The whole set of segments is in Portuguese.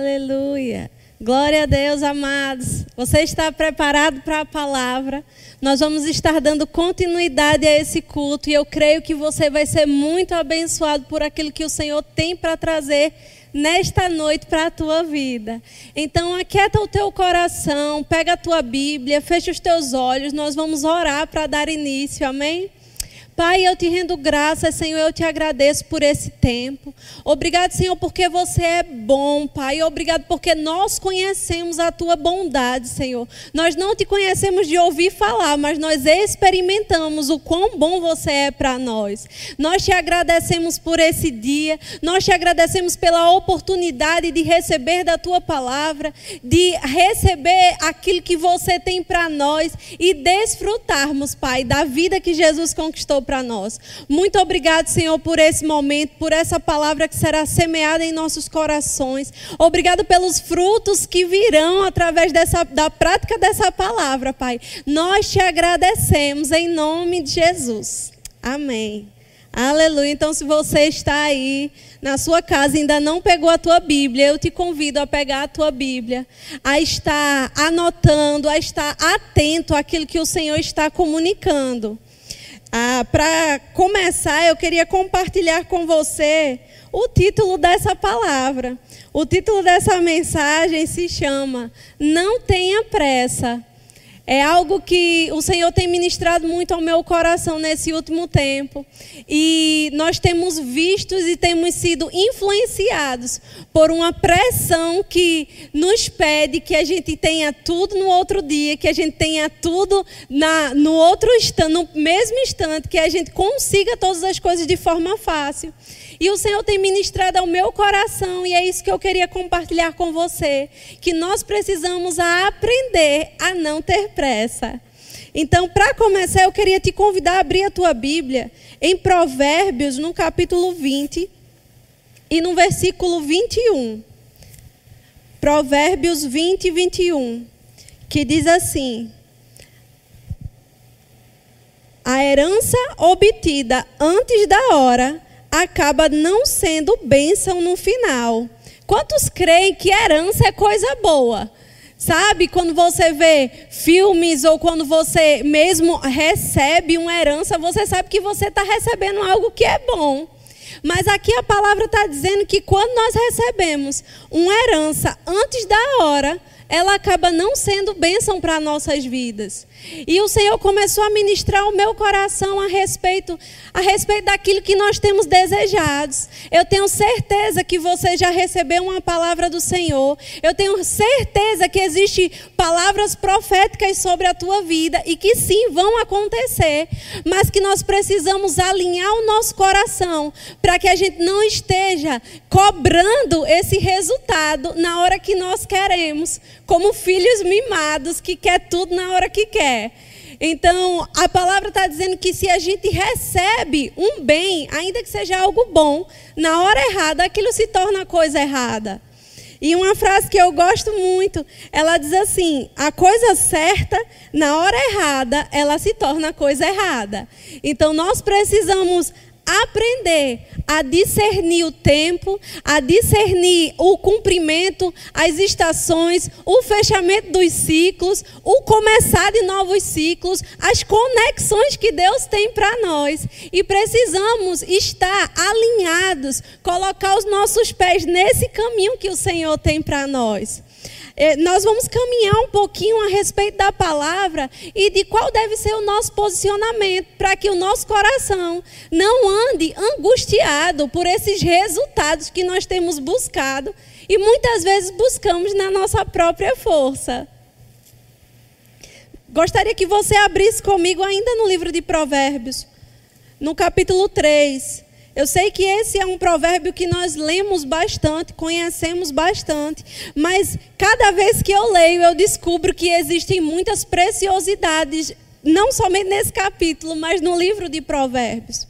Aleluia. Glória a Deus, amados. Você está preparado para a palavra? Nós vamos estar dando continuidade a esse culto e eu creio que você vai ser muito abençoado por aquilo que o Senhor tem para trazer nesta noite para a tua vida. Então, aquieta o teu coração, pega a tua Bíblia, fecha os teus olhos, nós vamos orar para dar início, amém? Pai, eu te rendo graças, Senhor, eu te agradeço por esse tempo. Obrigado, Senhor, porque você é bom, Pai. Obrigado porque nós conhecemos a tua bondade, Senhor. Nós não te conhecemos de ouvir falar, mas nós experimentamos o quão bom você é para nós. Nós te agradecemos por esse dia, nós te agradecemos pela oportunidade de receber da tua palavra, de receber aquilo que você tem para nós e desfrutarmos, Pai, da vida que Jesus conquistou para nós. Muito obrigado, Senhor, por esse momento, por essa palavra que será semeada em nossos corações. Obrigado pelos frutos que virão através dessa, da prática dessa palavra, Pai. Nós te agradecemos em nome de Jesus. Amém. Aleluia. Então, se você está aí na sua casa e ainda não pegou a tua Bíblia, eu te convido a pegar a tua Bíblia, a estar anotando, a estar atento àquilo que o Senhor está comunicando. Ah, Para começar, eu queria compartilhar com você o título dessa palavra. O título dessa mensagem se chama Não tenha pressa. É algo que o Senhor tem ministrado muito ao meu coração nesse último tempo. E nós temos visto e temos sido influenciados por uma pressão que nos pede que a gente tenha tudo no outro dia, que a gente tenha tudo na, no outro instante, no mesmo instante, que a gente consiga todas as coisas de forma fácil. E o Senhor tem ministrado ao meu coração, e é isso que eu queria compartilhar com você: que nós precisamos aprender a não ter pressa. Então, para começar, eu queria te convidar a abrir a tua Bíblia em Provérbios, no capítulo 20 e no versículo 21. Provérbios 20 e 21, que diz assim: A herança obtida antes da hora acaba não sendo bênção no final. Quantos creem que herança é coisa boa? Sabe, quando você vê filmes ou quando você mesmo recebe uma herança, você sabe que você está recebendo algo que é bom. Mas aqui a palavra está dizendo que quando nós recebemos uma herança antes da hora, ela acaba não sendo bênção para nossas vidas. E o Senhor começou a ministrar o meu coração a respeito a respeito daquilo que nós temos desejados. Eu tenho certeza que você já recebeu uma palavra do Senhor. Eu tenho certeza que existem palavras proféticas sobre a tua vida e que sim vão acontecer, mas que nós precisamos alinhar o nosso coração para que a gente não esteja cobrando esse resultado na hora que nós queremos, como filhos mimados que quer tudo na hora que quer. Então, a palavra está dizendo que se a gente recebe um bem, ainda que seja algo bom, na hora errada, aquilo se torna coisa errada. E uma frase que eu gosto muito, ela diz assim: a coisa certa, na hora errada, ela se torna coisa errada. Então, nós precisamos aprender a discernir o tempo, a discernir o cumprimento, as estações, o fechamento dos ciclos, o começar de novos ciclos, as conexões que Deus tem para nós. E precisamos estar alinhados, colocar os nossos pés nesse caminho que o Senhor tem para nós. É, nós vamos caminhar um pouquinho a respeito da palavra e de qual deve ser o nosso posicionamento, para que o nosso coração não ande angustiado por esses resultados que nós temos buscado e muitas vezes buscamos na nossa própria força. Gostaria que você abrisse comigo ainda no livro de Provérbios, no capítulo 3. Eu sei que esse é um provérbio que nós lemos bastante, conhecemos bastante, mas cada vez que eu leio, eu descubro que existem muitas preciosidades, não somente nesse capítulo, mas no livro de Provérbios.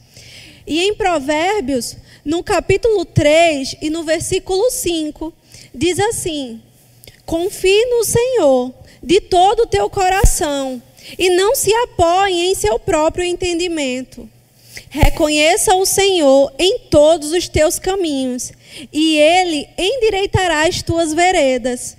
E em Provérbios, no capítulo 3 e no versículo 5, diz assim: Confie no Senhor de todo o teu coração e não se apoie em seu próprio entendimento. Reconheça o Senhor em todos os teus caminhos, e ele endireitará as tuas veredas.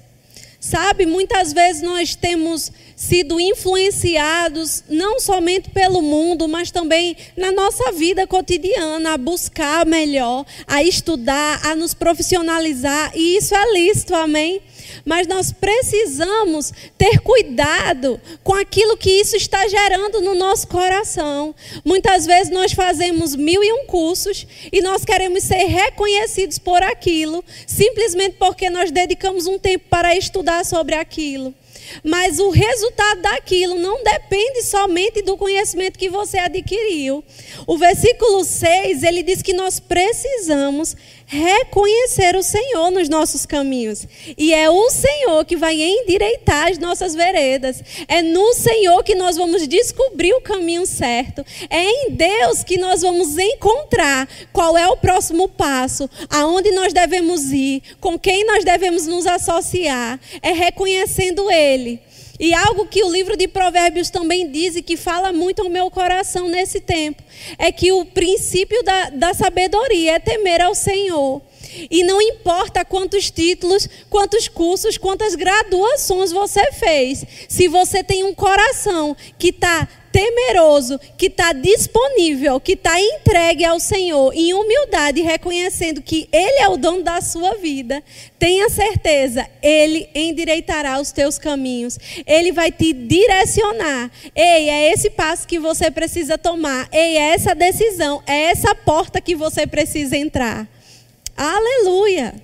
Sabe, muitas vezes nós temos sido influenciados não somente pelo mundo, mas também na nossa vida cotidiana, a buscar melhor, a estudar, a nos profissionalizar, e isso é lícito, amém? Mas nós precisamos ter cuidado com aquilo que isso está gerando no nosso coração. Muitas vezes nós fazemos mil e um cursos e nós queremos ser reconhecidos por aquilo, simplesmente porque nós dedicamos um tempo para estudar sobre aquilo. Mas o resultado daquilo não depende somente do conhecimento que você adquiriu. O versículo 6, ele diz que nós precisamos reconhecer o Senhor nos nossos caminhos. E é o Senhor que vai endireitar as nossas veredas. É no Senhor que nós vamos descobrir o caminho certo. É em Deus que nós vamos encontrar qual é o próximo passo, aonde nós devemos ir, com quem nós devemos nos associar. É reconhecendo Ele. E algo que o livro de Provérbios também diz e que fala muito ao meu coração nesse tempo é que o princípio da, da sabedoria é temer ao Senhor. E não importa quantos títulos, quantos cursos, quantas graduações você fez, se você tem um coração que está temeroso, que está disponível, que está entregue ao Senhor, em humildade, reconhecendo que Ele é o dono da sua vida, tenha certeza, Ele endireitará os teus caminhos, Ele vai te direcionar. Ei, é esse passo que você precisa tomar, ei, é essa decisão, é essa porta que você precisa entrar. Aleluia!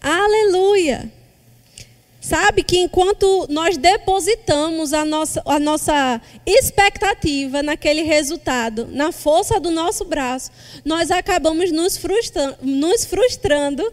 Aleluia! Sabe que enquanto nós depositamos a nossa, a nossa expectativa naquele resultado, na força do nosso braço, nós acabamos nos nos frustrando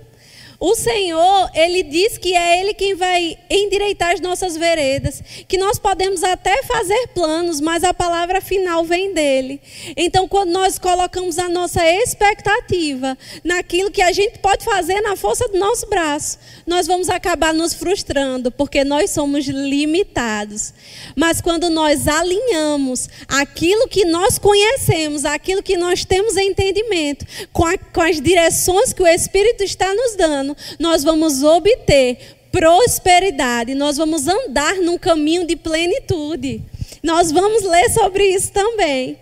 o Senhor, Ele diz que é Ele quem vai endireitar as nossas veredas, que nós podemos até fazer planos, mas a palavra final vem dele. Então, quando nós colocamos a nossa expectativa naquilo que a gente pode fazer na força do nosso braço, nós vamos acabar nos frustrando, porque nós somos limitados. Mas quando nós alinhamos aquilo que nós conhecemos, aquilo que nós temos entendimento, com, a, com as direções que o Espírito está nos dando, ano, nós vamos obter prosperidade, nós vamos andar num caminho de plenitude. Nós vamos ler sobre isso também.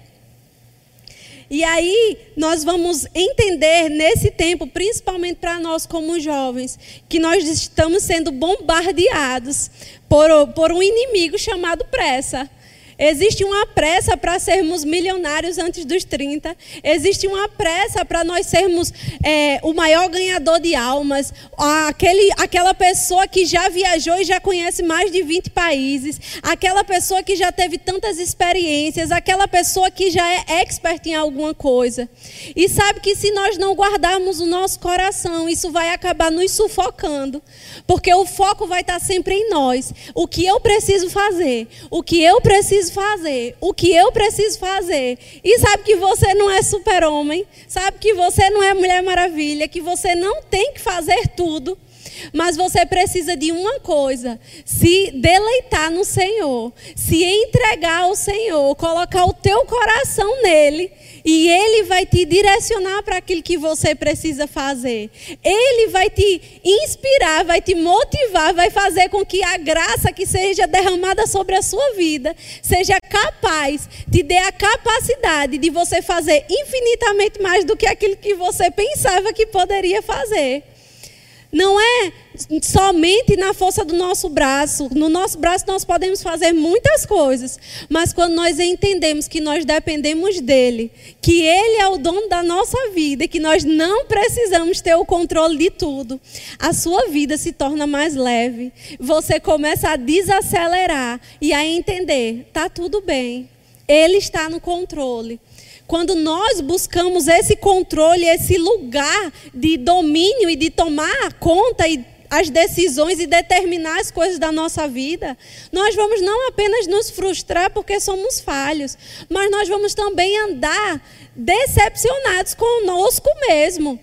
E aí, nós vamos entender nesse tempo, principalmente para nós como jovens, que nós estamos sendo bombardeados por, por um inimigo chamado pressa. Existe uma pressa para sermos milionários antes dos 30. Existe uma pressa para nós sermos é, o maior ganhador de almas. Aquele, aquela pessoa que já viajou e já conhece mais de 20 países. Aquela pessoa que já teve tantas experiências. Aquela pessoa que já é expert em alguma coisa. E sabe que se nós não guardarmos o nosso coração, isso vai acabar nos sufocando. Porque o foco vai estar sempre em nós. O que eu preciso fazer. O que eu preciso preciso fazer, o que eu preciso fazer. E sabe que você não é super-homem, sabe que você não é Mulher Maravilha, que você não tem que fazer tudo. Mas você precisa de uma coisa: se deleitar no Senhor, se entregar ao Senhor, colocar o teu coração nele, e Ele vai te direcionar para aquilo que você precisa fazer. Ele vai te inspirar, vai te motivar, vai fazer com que a graça que seja derramada sobre a sua vida seja capaz, te dê a capacidade de você fazer infinitamente mais do que aquilo que você pensava que poderia fazer. Não é somente na força do nosso braço. No nosso braço nós podemos fazer muitas coisas, mas quando nós entendemos que nós dependemos dele, que ele é o dono da nossa vida e que nós não precisamos ter o controle de tudo, a sua vida se torna mais leve. Você começa a desacelerar e a entender, tá tudo bem. Ele está no controle. Quando nós buscamos esse controle, esse lugar de domínio e de tomar conta e as decisões e determinar as coisas da nossa vida, nós vamos não apenas nos frustrar porque somos falhos, mas nós vamos também andar decepcionados conosco mesmo.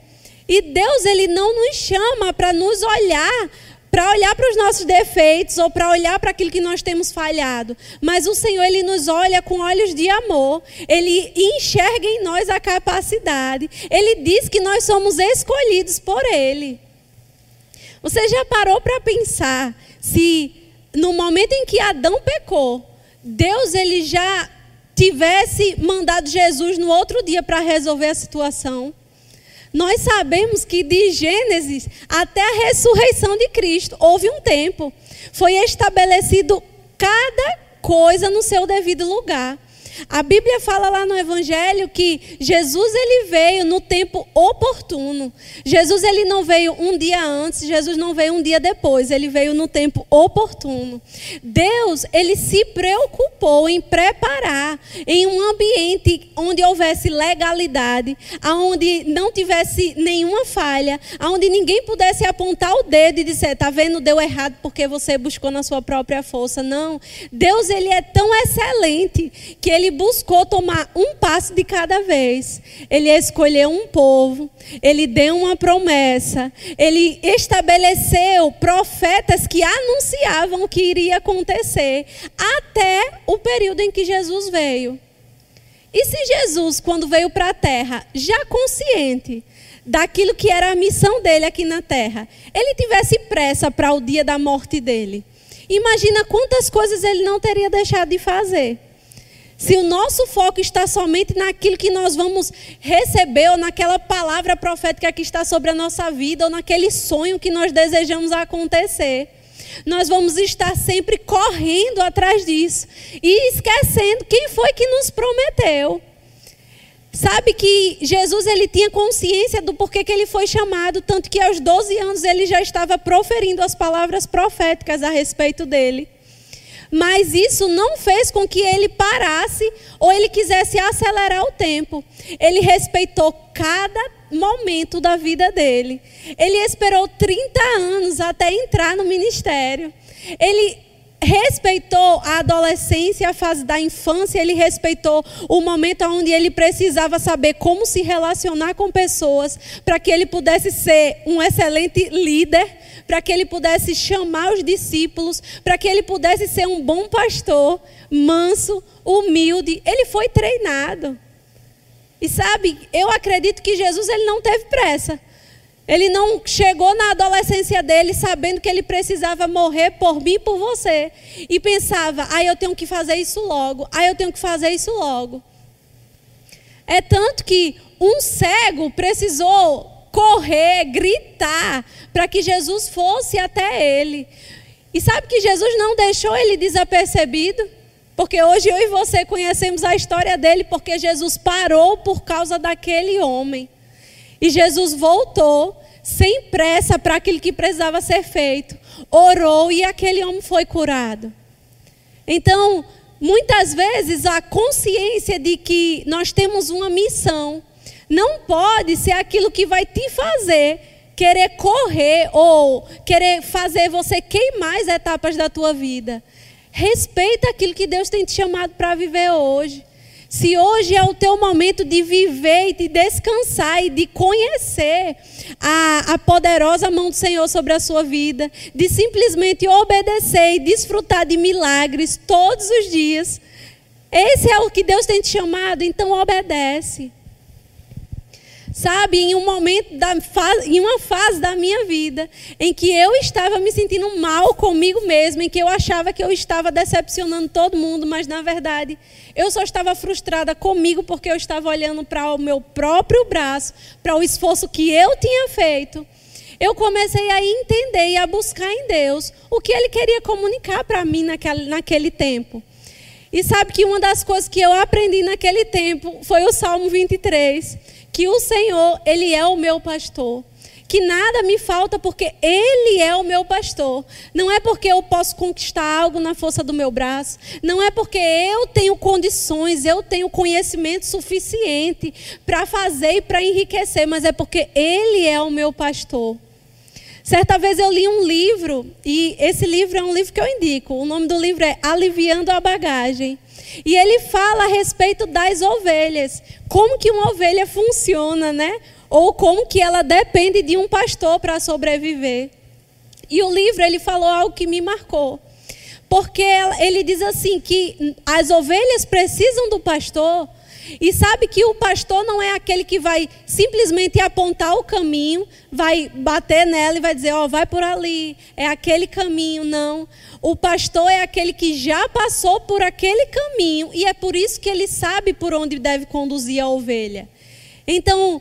E Deus, Ele não nos chama para nos olhar para olhar para os nossos defeitos ou para olhar para aquilo que nós temos falhado. Mas o Senhor, Ele nos olha com olhos de amor. Ele enxerga em nós a capacidade. Ele diz que nós somos escolhidos por Ele. Você já parou para pensar se no momento em que Adão pecou, Deus ele já tivesse mandado Jesus no outro dia para resolver a situação? Nós sabemos que de Gênesis até a ressurreição de Cristo houve um tempo. Foi estabelecido cada coisa no seu devido lugar. A Bíblia fala lá no Evangelho que Jesus ele veio no tempo oportuno. Jesus ele não veio um dia antes, Jesus não veio um dia depois, ele veio no tempo oportuno. Deus ele se preocupou em preparar em um ambiente onde houvesse legalidade, aonde não tivesse nenhuma falha, aonde ninguém pudesse apontar o dedo e dizer, tá vendo, deu errado porque você buscou na sua própria força. Não. Deus ele é tão excelente que ele ele buscou tomar um passo de cada vez. Ele escolheu um povo, ele deu uma promessa, ele estabeleceu profetas que anunciavam o que iria acontecer até o período em que Jesus veio. E se Jesus, quando veio para a terra, já consciente daquilo que era a missão dele aqui na terra, ele tivesse pressa para o dia da morte dele, imagina quantas coisas ele não teria deixado de fazer. Se o nosso foco está somente naquilo que nós vamos receber, ou naquela palavra profética que está sobre a nossa vida, ou naquele sonho que nós desejamos acontecer, nós vamos estar sempre correndo atrás disso e esquecendo quem foi que nos prometeu. Sabe que Jesus ele tinha consciência do porquê que ele foi chamado, tanto que aos 12 anos ele já estava proferindo as palavras proféticas a respeito dele mas isso não fez com que ele parasse ou ele quisesse acelerar o tempo. Ele respeitou cada momento da vida dele. Ele esperou 30 anos até entrar no ministério. Ele respeitou a adolescência, a fase da infância, ele respeitou o momento onde ele precisava saber como se relacionar com pessoas, para que ele pudesse ser um excelente líder, para que ele pudesse chamar os discípulos, para que ele pudesse ser um bom pastor, manso, humilde. Ele foi treinado. E sabe, eu acredito que Jesus ele não teve pressa. Ele não chegou na adolescência dele sabendo que ele precisava morrer por mim e por você. E pensava, ah, eu tenho que fazer isso logo, ah, eu tenho que fazer isso logo. É tanto que um cego precisou correr, gritar, para que Jesus fosse até ele. E sabe que Jesus não deixou ele desapercebido? Porque hoje eu e você conhecemos a história dele, porque Jesus parou por causa daquele homem. E Jesus voltou sem pressa para aquilo que precisava ser feito. Orou e aquele homem foi curado. Então, muitas vezes a consciência de que nós temos uma missão não pode ser aquilo que vai te fazer querer correr ou querer fazer você queimar as etapas da tua vida. Respeita aquilo que Deus tem te chamado para viver hoje. Se hoje é o teu momento de viver e de descansar e de conhecer a, a poderosa mão do Senhor sobre a sua vida, de simplesmente obedecer e desfrutar de milagres todos os dias, esse é o que Deus tem te chamado, então obedece. Sabe, em um momento, da, em uma fase da minha vida, em que eu estava me sentindo mal comigo mesma, em que eu achava que eu estava decepcionando todo mundo, mas na verdade eu só estava frustrada comigo porque eu estava olhando para o meu próprio braço, para o esforço que eu tinha feito. Eu comecei a entender e a buscar em Deus o que Ele queria comunicar para mim naquele, naquele tempo. E sabe que uma das coisas que eu aprendi naquele tempo foi o Salmo 23 que o Senhor, Ele é o meu pastor. Que nada me falta porque Ele é o meu pastor. Não é porque eu posso conquistar algo na força do meu braço. Não é porque eu tenho condições, eu tenho conhecimento suficiente para fazer e para enriquecer, mas é porque Ele é o meu pastor. Certa vez eu li um livro, e esse livro é um livro que eu indico. O nome do livro é Aliviando a Bagagem. E ele fala a respeito das ovelhas. Como que uma ovelha funciona, né? Ou como que ela depende de um pastor para sobreviver. E o livro ele falou algo que me marcou. Porque ele diz assim que as ovelhas precisam do pastor e sabe que o pastor não é aquele que vai simplesmente apontar o caminho, vai bater nela e vai dizer, ó, oh, vai por ali, é aquele caminho, não. O pastor é aquele que já passou por aquele caminho e é por isso que ele sabe por onde deve conduzir a ovelha. Então,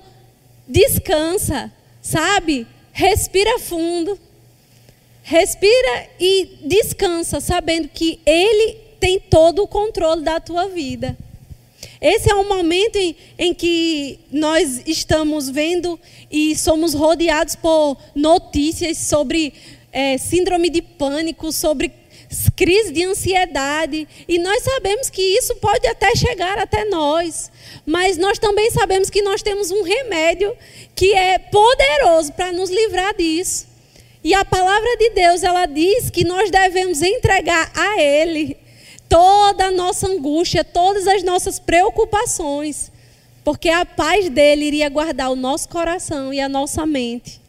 descansa, sabe? Respira fundo. Respira e descansa, sabendo que ele tem todo o controle da tua vida. Esse é um momento em, em, que nós estamos vendo e somos rodeados por notícias sobre é, síndrome de pânico, sobre crise de ansiedade. E nós sabemos que isso pode até chegar até nós. Mas nós também sabemos que nós temos um remédio que é poderoso para nos livrar disso. E a palavra de Deus, ela diz que nós devemos entregar a Ele toda a nossa angústia, todas as nossas preocupações, porque a paz dele iria guardar o nosso coração e a nossa mente.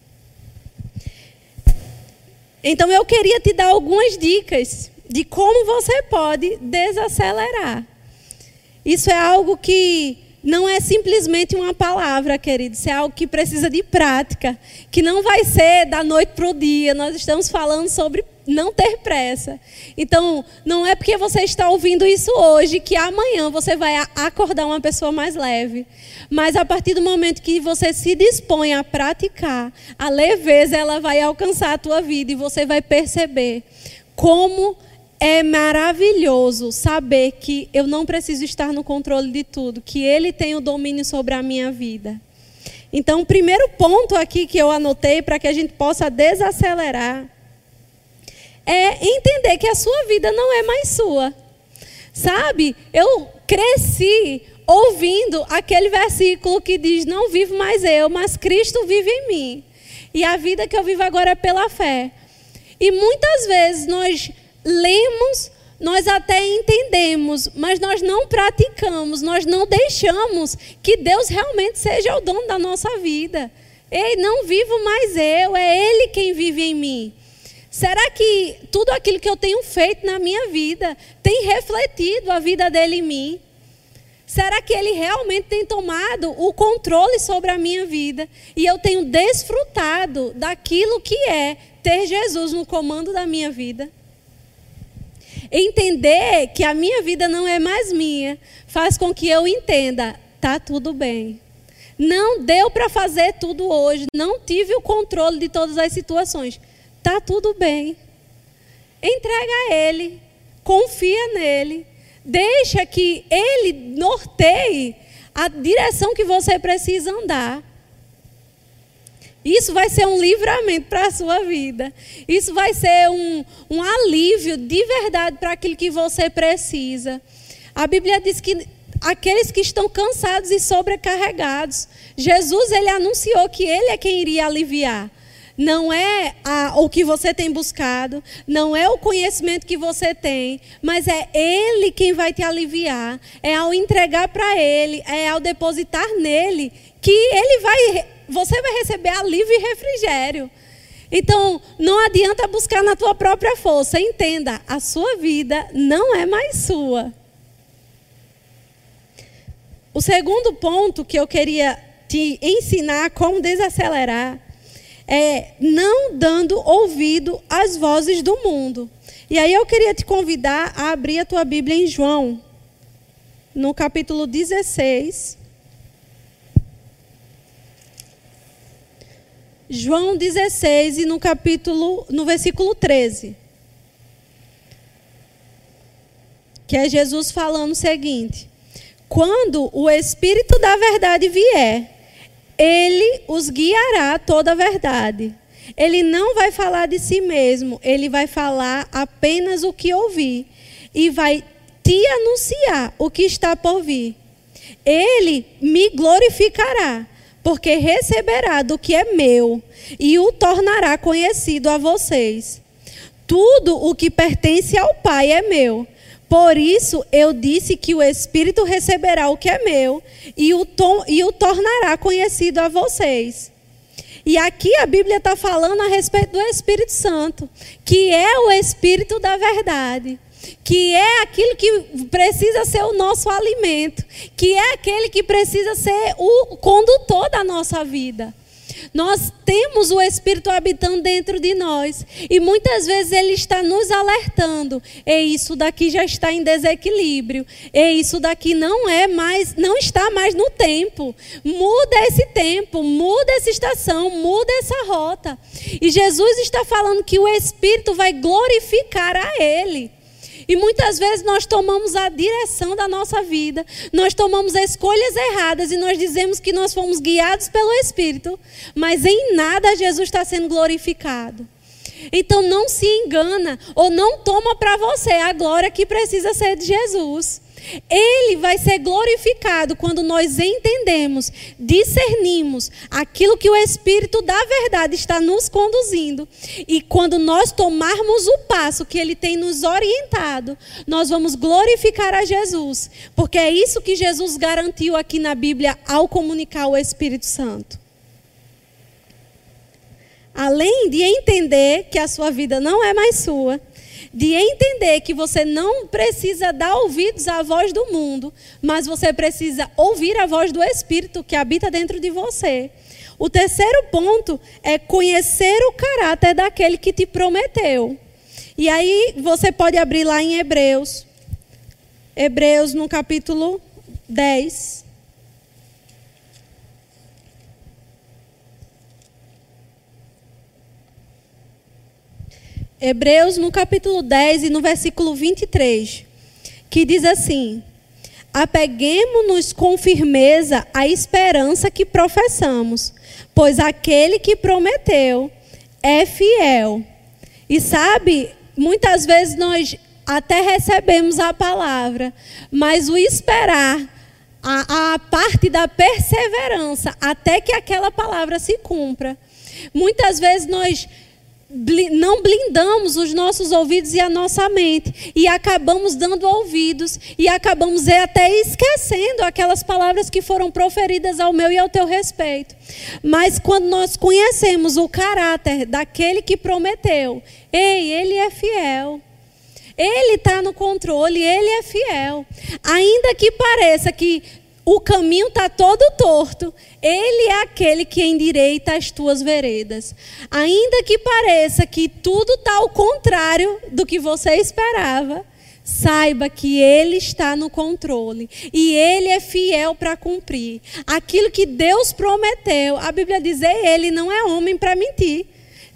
Então eu queria te dar algumas dicas de como você pode desacelerar. Isso é algo que não é simplesmente uma palavra, querido. Isso é algo que precisa de prática, que não vai ser da noite para o dia. Nós estamos falando sobre não ter pressa. Então, não é porque você está ouvindo isso hoje que amanhã você vai acordar uma pessoa mais leve. Mas a partir do momento que você se dispõe a praticar, a leveza ela vai alcançar a tua vida e você vai perceber como é maravilhoso saber que eu não preciso estar no controle de tudo, que Ele tem o domínio sobre a minha vida. Então, o primeiro ponto aqui que eu anotei para que a gente possa desacelerar é entender que a sua vida não é mais sua. Sabe? Eu cresci ouvindo aquele versículo que diz: Não vivo mais eu, mas Cristo vive em mim. E a vida que eu vivo agora é pela fé. E muitas vezes nós lemos, nós até entendemos, mas nós não praticamos, nós não deixamos que Deus realmente seja o dono da nossa vida. Ei, não vivo mais eu, é Ele quem vive em mim. Será que tudo aquilo que eu tenho feito na minha vida tem refletido a vida dele em mim? Será que ele realmente tem tomado o controle sobre a minha vida e eu tenho desfrutado daquilo que é ter Jesus no comando da minha vida? Entender que a minha vida não é mais minha faz com que eu entenda, tá tudo bem. Não deu para fazer tudo hoje, não tive o controle de todas as situações. Tá tudo bem. Entrega a ele, confia nele, deixa que ele norteie a direção que você precisa andar. Isso vai ser um livramento para a sua vida. Isso vai ser um, um alívio de verdade para aquilo que você precisa. A Bíblia diz que aqueles que estão cansados e sobrecarregados, Jesus ele anunciou que ele é quem iria aliviar. Não é a, o que você tem buscado, não é o conhecimento que você tem, mas é Ele quem vai te aliviar. É ao entregar para Ele, é ao depositar nele, que Ele vai você vai receber alívio e refrigério. Então, não adianta buscar na tua própria força. Entenda, a sua vida não é mais sua. O segundo ponto que eu queria te ensinar como desacelerar é não dando ouvido às vozes do mundo. E aí eu queria te convidar a abrir a tua Bíblia em João, no capítulo 16. João 16 e no capítulo, no versículo 13. Que é Jesus falando o seguinte: Quando o Espírito da verdade vier, ele os guiará toda a verdade. Ele não vai falar de si mesmo, ele vai falar apenas o que ouvir e vai te anunciar o que está por vir. Ele me glorificará porque receberá do que é meu e o tornará conhecido a vocês. Tudo o que pertence ao Pai é meu. Por isso eu disse que o Espírito receberá o que é meu e o, e o tornará conhecido a vocês. E aqui a Bíblia está falando a respeito do Espírito Santo, que é o Espírito da verdade que é aquilo que precisa ser o nosso alimento, que é aquele que precisa ser o condutor da nossa vida. Nós temos o Espírito habitando dentro de nós. E muitas vezes ele está nos alertando. E isso daqui já está em desequilíbrio. E isso daqui não é mais, não está mais no tempo. Muda esse tempo, muda essa estação, muda essa rota. E Jesus está falando que o Espírito vai glorificar a ele. E muitas vezes nós tomamos a direção da nossa vida, nós tomamos escolhas erradas e nós dizemos que nós fomos guiados pelo Espírito, mas em nada Jesus está sendo glorificado. Então não se engana ou não toma para você a glória que precisa ser de Jesus. Ele vai ser glorificado quando nós entendemos, discernimos aquilo que o Espírito da verdade está nos conduzindo. E quando nós tomarmos o passo que ele tem nos orientado, nós vamos glorificar a Jesus. Porque é isso que Jesus garantiu aqui na Bíblia ao comunicar o Espírito Santo. Além de entender que a sua vida não é mais sua, de entender que você não precisa dar ouvidos à voz do mundo, mas você precisa ouvir a voz do Espírito que habita dentro de você. O terceiro ponto é conhecer o caráter daquele que te prometeu. E aí você pode abrir lá em Hebreus. Hebreus no capítulo 10. Hebreus, no capítulo 10 e no versículo 23, que diz assim: Apeguemos-nos com firmeza à esperança que professamos, pois aquele que prometeu é fiel. E sabe, muitas vezes nós até recebemos a palavra, mas o esperar, a, a parte da perseverança, até que aquela palavra se cumpra. Muitas vezes nós não blindamos os nossos ouvidos e a nossa mente e acabamos dando ouvidos e acabamos até esquecendo aquelas palavras que foram proferidas ao meu e ao teu respeito. Mas quando nós conhecemos o caráter daquele que prometeu, ei, ele é fiel. Ele está no controle, ele é fiel. Ainda que pareça que o caminho está todo torto, Ele é aquele que endireita as tuas veredas. Ainda que pareça que tudo está ao contrário do que você esperava, saiba que Ele está no controle e Ele é fiel para cumprir. Aquilo que Deus prometeu, a Bíblia diz: Ele não é homem para mentir,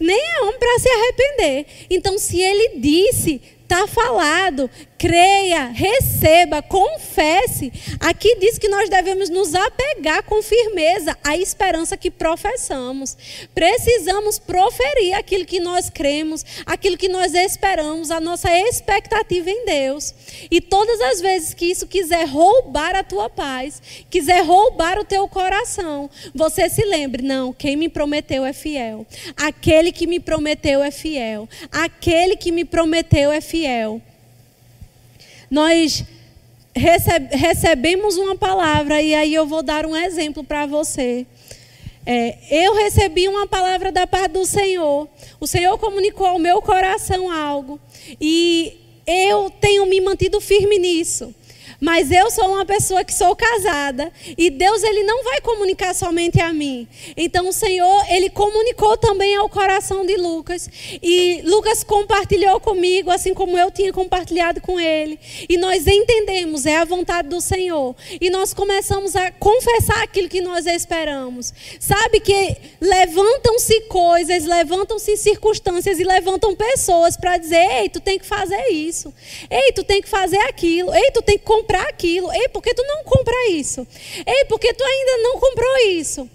nem é homem para se arrepender. Então, se Ele disse, está falado creia, receba, confesse. Aqui diz que nós devemos nos apegar com firmeza à esperança que professamos. Precisamos proferir aquilo que nós cremos, aquilo que nós esperamos, a nossa expectativa em Deus. E todas as vezes que isso quiser roubar a tua paz, quiser roubar o teu coração, você se lembre: não, quem me prometeu é fiel. Aquele que me prometeu é fiel. Aquele que me prometeu é fiel nós recebemos uma palavra, e aí eu vou dar um exemplo para você. É, eu recebi uma palavra da parte do Senhor. O Senhor comunicou ao meu coração algo. E eu tenho me mantido firme nisso. Mas eu sou uma pessoa que sou casada e Deus ele não vai comunicar somente a mim. Então o Senhor ele comunicou também ao coração de Lucas e Lucas compartilhou comigo assim como eu tinha compartilhado com ele. E nós entendemos é a vontade do Senhor e nós começamos a confessar aquilo que nós esperamos. Sabe que levantam-se coisas, levantam-se circunstâncias e levantam pessoas para dizer: "Ei, tu tem que fazer isso. Ei, tu tem que fazer aquilo. Ei, tu tem que comprar comprar aquilo. Ei, por que tu não compra isso? Ei, por que tu ainda não comprou isso?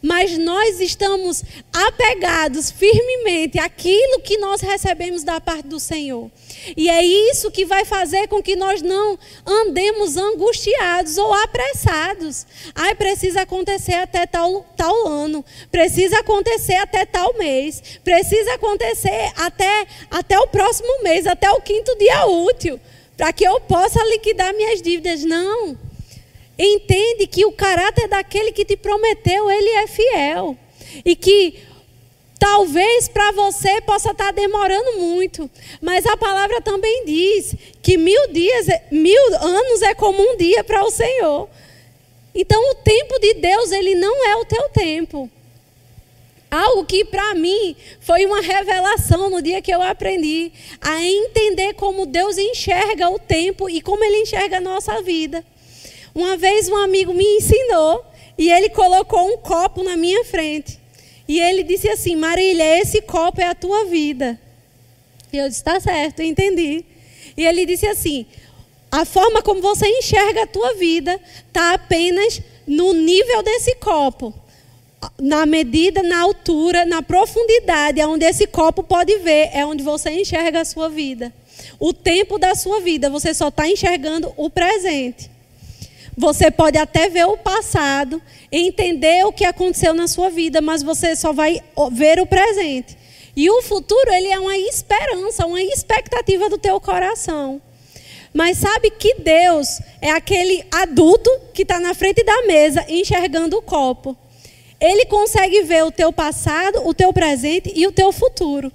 Mas nós estamos apegados firmemente àquilo que nós recebemos da parte do Senhor. E é isso que vai fazer com que nós não andemos angustiados ou apressados. Ai, precisa acontecer até tal, tal ano, precisa acontecer até tal mês, precisa acontecer até, até o próximo mês, até o quinto dia útil para que eu possa liquidar minhas dívidas. Não. Entende que o caráter daquele que te prometeu, ele é fiel. e que Talvez para você possa estar tá demorando muito, mas a palavra também diz que mil dias, é, mil anos é como um dia para o Senhor. Então o tempo de Deus ele não é o teu tempo. Algo que para mim foi uma revelação no dia que eu aprendi a entender como Deus enxerga o tempo e como Ele enxerga a nossa vida. Uma vez um amigo me ensinou e ele colocou um copo na minha frente. E ele disse assim: Marília, esse copo é a tua vida. E eu disse: está certo, entendi. E ele disse assim: a forma como você enxerga a tua vida está apenas no nível desse copo. Na medida, na altura, na profundidade, onde esse copo pode ver, é onde você enxerga a sua vida. O tempo da sua vida, você só está enxergando o presente. Você pode até ver o passado, entender o que aconteceu na sua vida, mas você só vai ver o presente. E o futuro, ele é uma esperança, uma expectativa do teu coração. Mas sabe que Deus é aquele adulto que está na frente da mesa enxergando o copo. Ele consegue ver o teu passado, o teu presente e o teu futuro.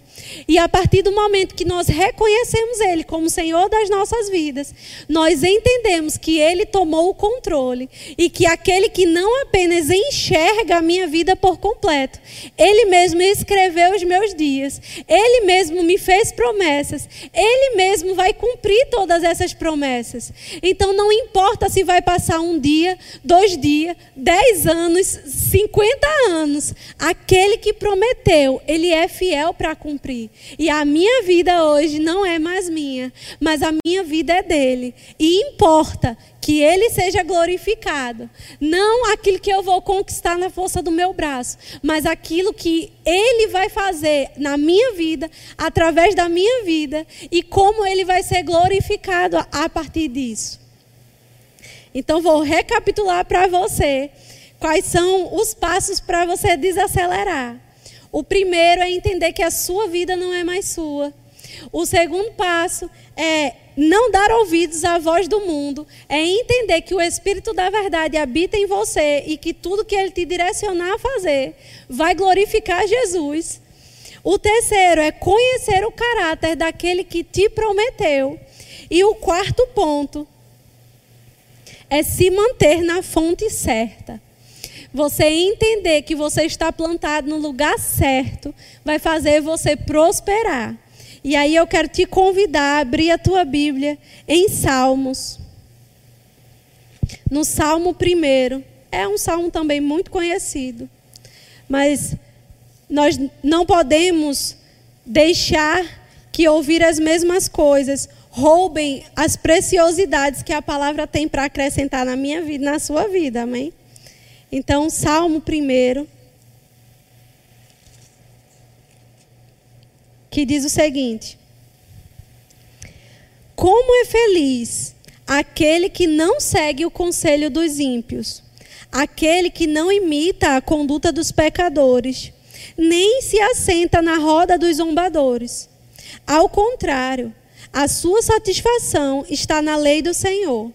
E a partir do momento que nós reconhecemos Ele como Senhor das nossas vidas, nós entendemos que Ele tomou o controle e que aquele que não apenas enxerga a minha vida por completo, Ele mesmo escreveu os meus dias, Ele mesmo me fez promessas, Ele mesmo vai cumprir todas essas promessas. Então não importa se vai passar um dia, dois dias, dez anos, cinquenta anos, aquele que prometeu, Ele é fiel para cumprir. E a minha vida hoje não é mais minha, mas a minha vida é dele. E importa que ele seja glorificado. Não aquilo que eu vou conquistar na força do meu braço, mas aquilo que ele vai fazer na minha vida, através da minha vida, e como ele vai ser glorificado a partir disso. Então, vou recapitular para você quais são os passos para você desacelerar. O primeiro é entender que a sua vida não é mais sua. O segundo passo é não dar ouvidos à voz do mundo, é entender que o Espírito da Verdade habita em você e que tudo que ele te direcionar a fazer vai glorificar Jesus. O terceiro é conhecer o caráter daquele que te prometeu. E o quarto ponto é se manter na fonte certa. Você entender que você está plantado no lugar certo vai fazer você prosperar. E aí eu quero te convidar a abrir a tua Bíblia em Salmos. No Salmo 1, é um salmo também muito conhecido. Mas nós não podemos deixar que ouvir as mesmas coisas roubem as preciosidades que a palavra tem para acrescentar na minha vida, na sua vida, amém? Então, Salmo primeiro, que diz o seguinte: Como é feliz aquele que não segue o conselho dos ímpios, aquele que não imita a conduta dos pecadores, nem se assenta na roda dos zombadores. Ao contrário, a sua satisfação está na lei do Senhor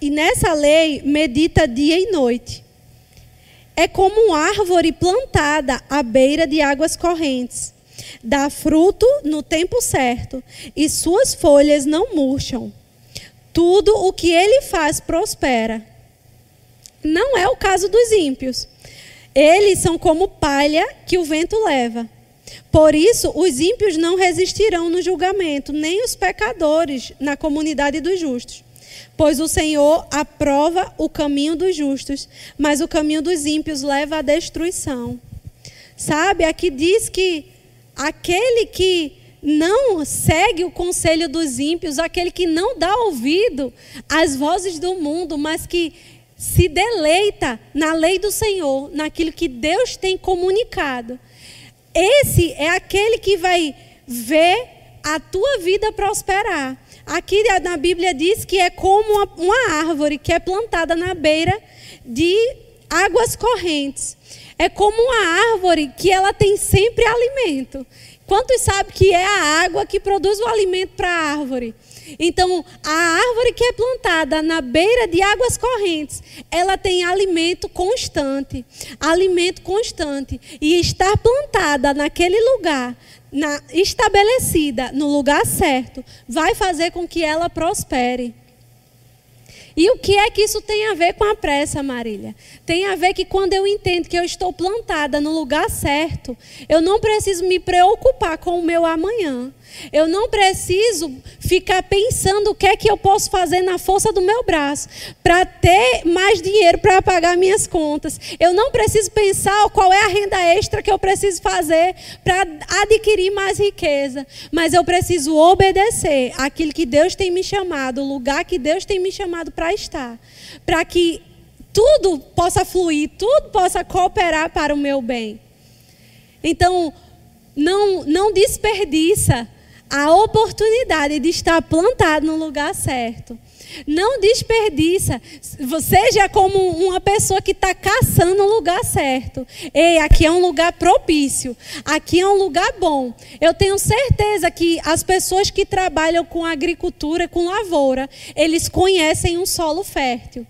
e nessa lei medita dia e noite. É como uma árvore plantada à beira de águas correntes. Dá fruto no tempo certo, e suas folhas não murcham. Tudo o que ele faz prospera. Não é o caso dos ímpios. Eles são como palha que o vento leva. Por isso, os ímpios não resistirão no julgamento, nem os pecadores na comunidade dos justos. Pois o Senhor aprova o caminho dos justos, mas o caminho dos ímpios leva à destruição. Sabe, aqui diz que aquele que não segue o conselho dos ímpios, aquele que não dá ouvido às vozes do mundo, mas que se deleita na lei do Senhor, naquilo que Deus tem comunicado. Esse é aquele que vai ver a tua vida prosperar. Aqui na Bíblia diz que é como uma, árvore que é plantada na beira de águas correntes. É como uma árvore que ela tem sempre alimento. Quantos sabem que é a água que produz o alimento para a árvore? Então, a árvore que é plantada na beira de águas correntes, ela tem alimento constante, alimento constante. E estar plantada naquele lugar, na, estabelecida no lugar certo, vai fazer com que ela prospere. E o que é que isso tem a ver com a pressa, Marília? Tem a ver que quando eu entendo que eu estou plantada no lugar certo, eu não preciso me preocupar com o meu amanhã. Eu não preciso ficar pensando o que é que eu posso fazer na força do meu braço para ter mais dinheiro para pagar minhas contas. Eu não preciso pensar qual é a renda extra que eu preciso fazer para adquirir mais riqueza. Mas eu preciso obedecer aquilo que Deus tem me chamado, o lugar que Deus tem me chamado para estar. Para que tudo possa fluir, tudo possa cooperar para o meu bem. Então, não, não desperdiça a oportunidade de estar plantado no lugar certo. Não desperdiça. Seja como uma pessoa que está caçando o lugar certo. Ei, aqui é um lugar propício. Aqui é um lugar bom. Eu tenho certeza que as pessoas que trabalham com agricultura, com lavoura, eles conhecem um solo fértil.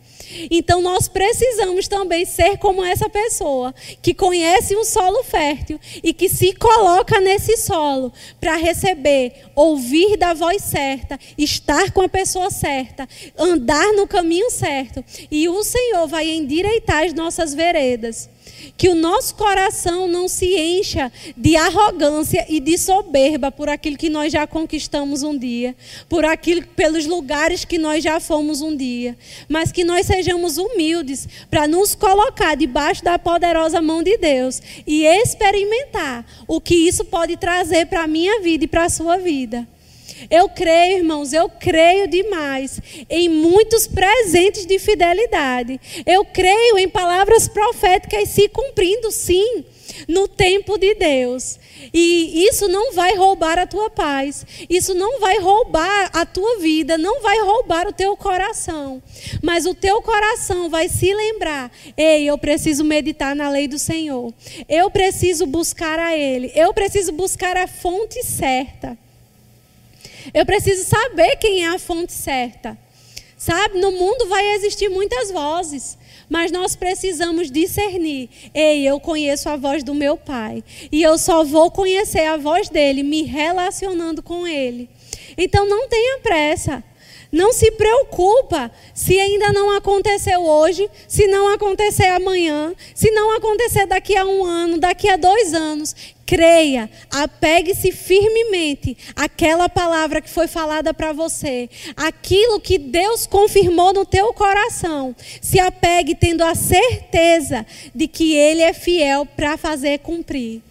Então nós precisamos também ser como essa pessoa que conhece um solo fértil e que se coloca nesse solo para receber, ouvir da voz certa, estar com a pessoa certa, andar no caminho certo. E o Senhor vai endireitar as nossas veredas que o nosso coração não se encha de arrogância e de soberba por aquilo que nós já conquistamos um dia, por aquilo pelos lugares que nós já fomos um dia, mas que nós sejamos humildes para nos colocar debaixo da poderosa mão de Deus e experimentar o que isso pode trazer para a minha vida e para a sua vida. Eu creio, irmãos, eu creio demais em muitos presentes de fidelidade. Eu creio em palavras proféticas se cumprindo, sim, no tempo de Deus. E isso não vai roubar a tua paz. Isso não vai roubar a tua vida, não vai roubar o teu coração. Mas o teu coração vai se lembrar: ei, eu preciso meditar na lei do Senhor. Eu preciso buscar a Ele. Eu preciso buscar a fonte certa. Eu preciso saber quem é a fonte certa. Sabe, no mundo vai existir muitas vozes, mas nós precisamos discernir. Ei, eu conheço a voz do meu pai, e eu só vou conhecer a voz dele me relacionando com ele. Então não tenha pressa. Não se preocupa se ainda não aconteceu hoje, se não acontecer amanhã, se não acontecer daqui a um ano, daqui a dois anos. Creia, apegue-se firmemente àquela palavra que foi falada para você, aquilo que Deus confirmou no teu coração. Se apegue tendo a certeza de que Ele é fiel para fazer cumprir.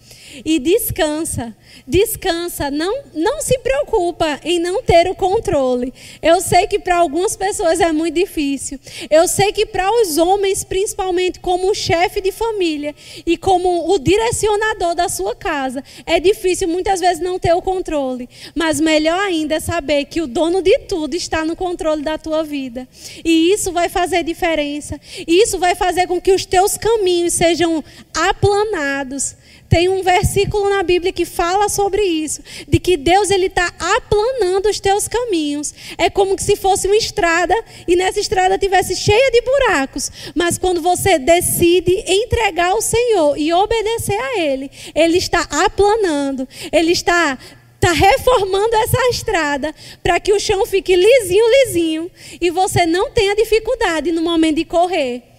E descansa descansa, não, não se preocupa em não ter o controle. Eu sei que para algumas pessoas é muito difícil. Eu sei que para os homens, principalmente como chefe de família e como o direcionador da sua casa, é difícil muitas vezes não ter o controle. Mas melhor ainda é saber que o dono de tudo está no controle da tua vida. E isso vai fazer diferença. Isso vai fazer com que os teus caminhos sejam aplanados tem um versículo na Bíblia que fala sobre isso, de que Deus ele está aplanando os teus caminhos. É como se fosse uma estrada e nessa estrada tivesse cheia de buracos. Mas quando você decide entregar ao Senhor e obedecer a Ele, Ele está aplanando. Ele está está reformando essa estrada para que o chão fique lisinho, lisinho e você não tenha dificuldade no momento de correr.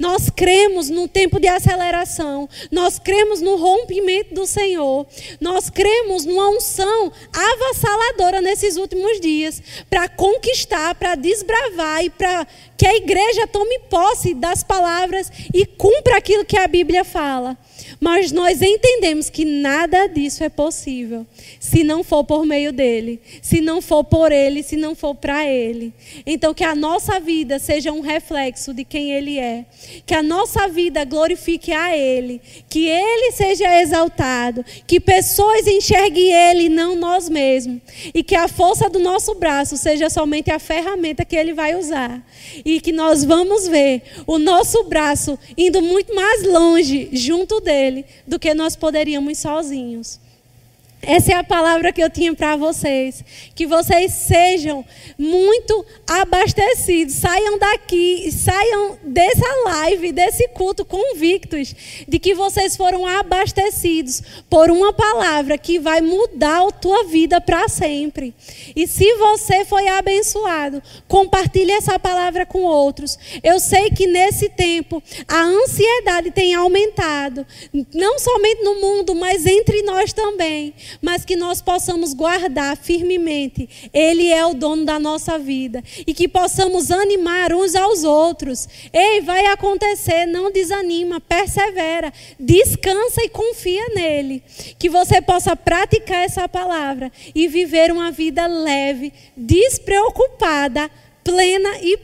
Nós cremos no tempo de aceleração. Nós cremos no rompimento do Senhor. Nós cremos numa unção avassaladora nesses últimos dias para conquistar, para desbravar e para que a igreja tome posse das palavras e cumpra aquilo que a Bíblia fala. Mas nós entendemos que nada disso é possível se não for por meio dele, se não for por ele, se não for para ele. Então, que a nossa vida seja um reflexo de quem ele é, que a nossa vida glorifique a ele, que ele seja exaltado, que pessoas enxerguem ele, não nós mesmos, e que a força do nosso braço seja somente a ferramenta que ele vai usar, e que nós vamos ver o nosso braço indo muito mais longe junto dele do que nós poderíamos sozinhos. Essa é a palavra que eu tinha para vocês. Que vocês sejam muito abastecidos. Saiam daqui, saiam dessa live, desse culto convictos de que vocês foram abastecidos por uma palavra que vai mudar a tua vida para sempre. E se você foi abençoado, compartilhe essa palavra com outros. Eu sei que nesse tempo a ansiedade tem aumentado, não somente no mundo, mas entre nós também mas que nós possamos guardar firmemente. Ele é o dono da nossa vida. E que possamos animar uns aos outros. Ei, vai acontecer, não desanima, persevera, descansa e confia nele. Que você possa praticar essa palavra e viver uma vida leve, despreocupada, plena e